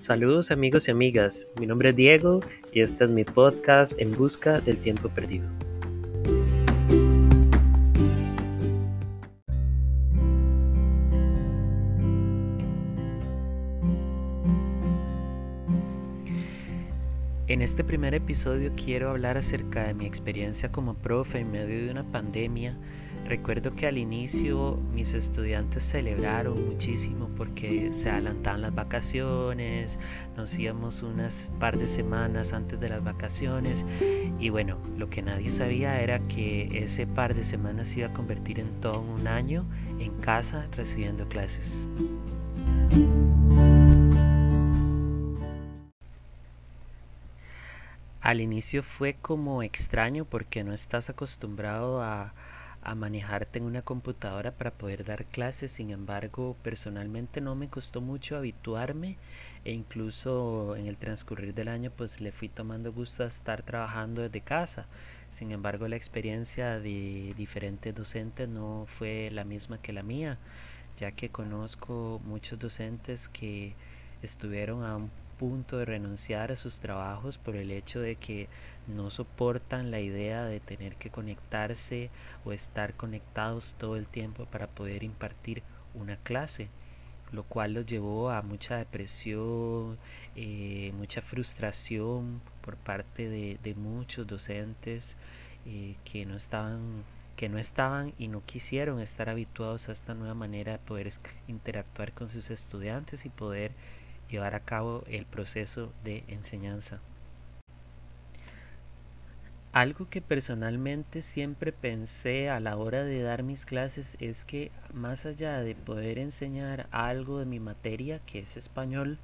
Saludos amigos y amigas, mi nombre es Diego y este es mi podcast En Busca del Tiempo Perdido. En este primer episodio quiero hablar acerca de mi experiencia como profe en medio de una pandemia Recuerdo que al inicio mis estudiantes celebraron muchísimo porque se adelantaban las vacaciones, nos íbamos unas par de semanas antes de las vacaciones y bueno, lo que nadie sabía era que ese par de semanas se iba a convertir en todo un año en casa recibiendo clases. Al inicio fue como extraño porque no estás acostumbrado a manejarte en una computadora para poder dar clases. Sin embargo, personalmente no me costó mucho habituarme e incluso en el transcurrir del año pues le fui tomando gusto a estar trabajando desde casa. Sin embargo, la experiencia de diferentes docentes no fue la misma que la mía, ya que conozco muchos docentes que estuvieron a un punto de renunciar a sus trabajos por el hecho de que no soportan la idea de tener que conectarse o estar conectados todo el tiempo para poder impartir una clase, lo cual los llevó a mucha depresión, eh, mucha frustración por parte de, muchos docentes eh, que no estaban que no estaban y no quisieron estar habituados a esta nueva manera de poder interactuar con sus estudiantes y poder llevar a cabo el proceso de enseñanza. Algo que personalmente siempre pensé a la hora de dar mis clases es que más allá de poder enseñar algo de mi materia, que es español,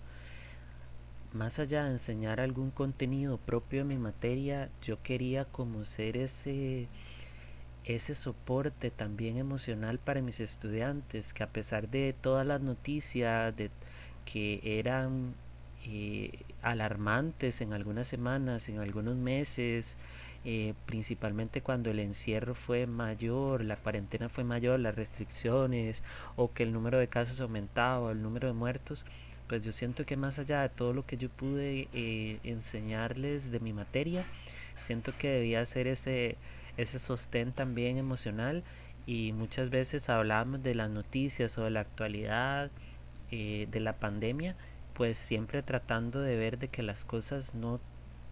más allá de enseñar algún contenido propio de mi materia, yo quería como ser ese ese soporte también emocional para mis estudiantes, que a pesar de todas las noticias, de que eran eh, alarmantes en algunas semanas, en algunos meses, eh, principalmente cuando el encierro fue mayor, la cuarentena fue mayor, las restricciones o que el número de casos aumentaba, el número de muertos, pues yo siento que más allá de todo lo que yo pude eh, enseñarles de mi materia, siento que debía ser ese, ese sostén también emocional y muchas veces hablamos de las noticias o de la actualidad eh, de la pandemia, pues siempre tratando de ver de que las cosas no,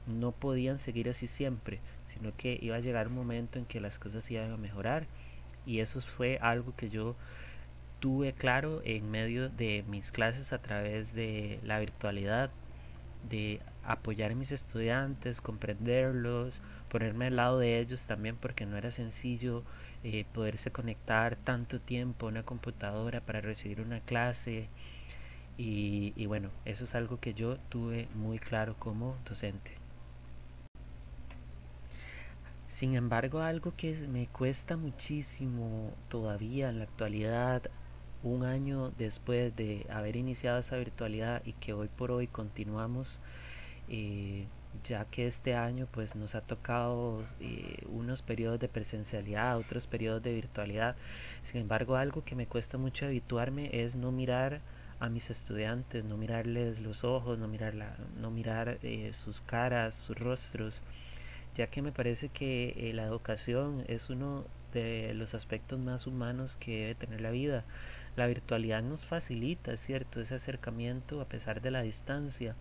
no podían seguir así siempre, sino que iba a llegar un momento en que las cosas iban a mejorar. Y eso fue algo que yo tuve claro en medio de mis clases a través de la virtualidad, de apoyar a mis estudiantes, comprenderlos, ponerme al lado de ellos también porque no era sencillo eh, poderse conectar tanto tiempo a una computadora para recibir una clase. Y, y bueno, eso es algo que yo tuve muy claro como docente. Sin embargo, algo que me cuesta muchísimo todavía en la actualidad, un año después de haber iniciado esa virtualidad y que hoy por hoy continuamos, eh, ya que este año pues nos ha tocado eh, unos periodos de presencialidad, otros periodos de virtualidad. Sin embargo, algo que me cuesta mucho habituarme es no mirar a mis estudiantes, no mirarles los ojos, no mirar, no mirar eh, sus caras, sus rostros, ya que me parece que eh, la educación es uno de los aspectos más humanos que debe tener la vida. La virtualidad nos facilita, ¿cierto?, ese acercamiento a pesar de la distancia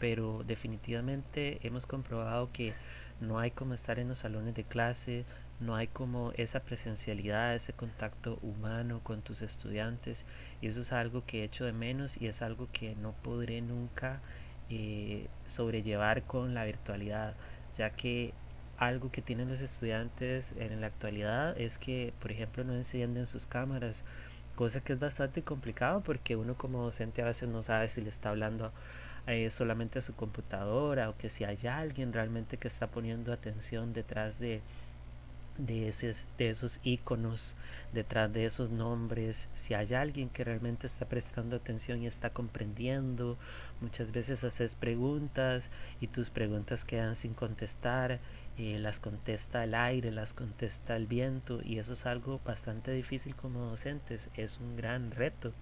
pero definitivamente hemos comprobado que no hay como estar en los salones de clase, no hay como esa presencialidad, ese contacto humano con tus estudiantes y eso es algo que he hecho de menos y es algo que no podré nunca eh, sobrellevar con la virtualidad, ya que algo que tienen los estudiantes en la actualidad es que, por ejemplo, no encienden sus cámaras, cosa que es bastante complicado porque uno como docente a veces no sabe si le está hablando eh, solamente su computadora o que si hay alguien realmente que está poniendo atención detrás de, de, de esos iconos, detrás de esos nombres, si hay alguien que realmente está prestando atención y está comprendiendo, muchas veces haces preguntas y tus preguntas quedan sin contestar, eh, las contesta el aire, las contesta el viento y eso es algo bastante difícil como docentes, es un gran reto.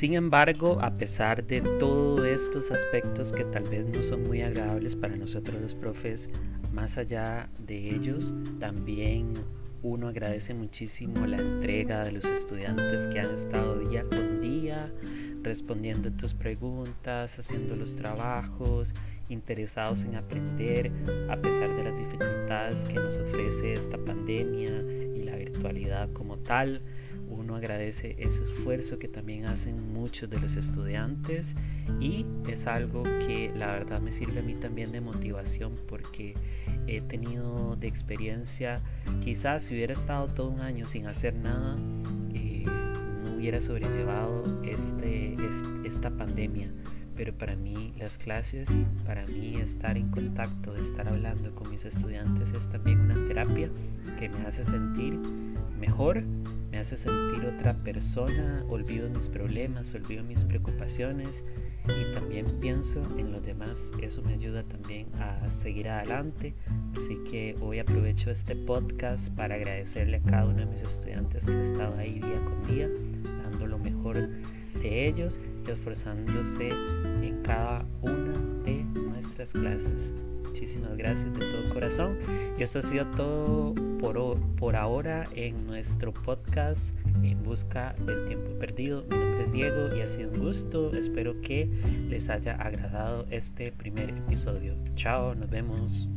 Sin embargo, a pesar de todos estos aspectos que tal vez no son muy agradables para nosotros los profes, más allá de ellos, también uno agradece muchísimo la entrega de los estudiantes que han estado día con día respondiendo tus preguntas, haciendo los trabajos, interesados en aprender a pesar de las dificultades que nos ofrece esta pandemia y la virtualidad como tal. Uno agradece ese esfuerzo que también hacen muchos de los estudiantes y es algo que la verdad me sirve a mí también de motivación porque he tenido de experiencia, quizás si hubiera estado todo un año sin hacer nada, eh, no hubiera sobrellevado este, esta pandemia. Pero para mí las clases, para mí estar en contacto, estar hablando con mis estudiantes es también una terapia que me hace sentir mejor, me hace sentir otra persona, olvido mis problemas, olvido mis preocupaciones y también pienso en los demás. Eso me ayuda también a seguir adelante. Así que hoy aprovecho este podcast para agradecerle a cada uno de mis estudiantes que ha estado ahí día con día, dando lo mejor de ellos y esforzándose en cada una de nuestras clases. Muchísimas gracias de todo corazón. Y esto ha sido todo por, por ahora en nuestro podcast En Busca del Tiempo Perdido. Mi nombre es Diego y ha sido un gusto. Espero que les haya agradado este primer episodio. Chao, nos vemos.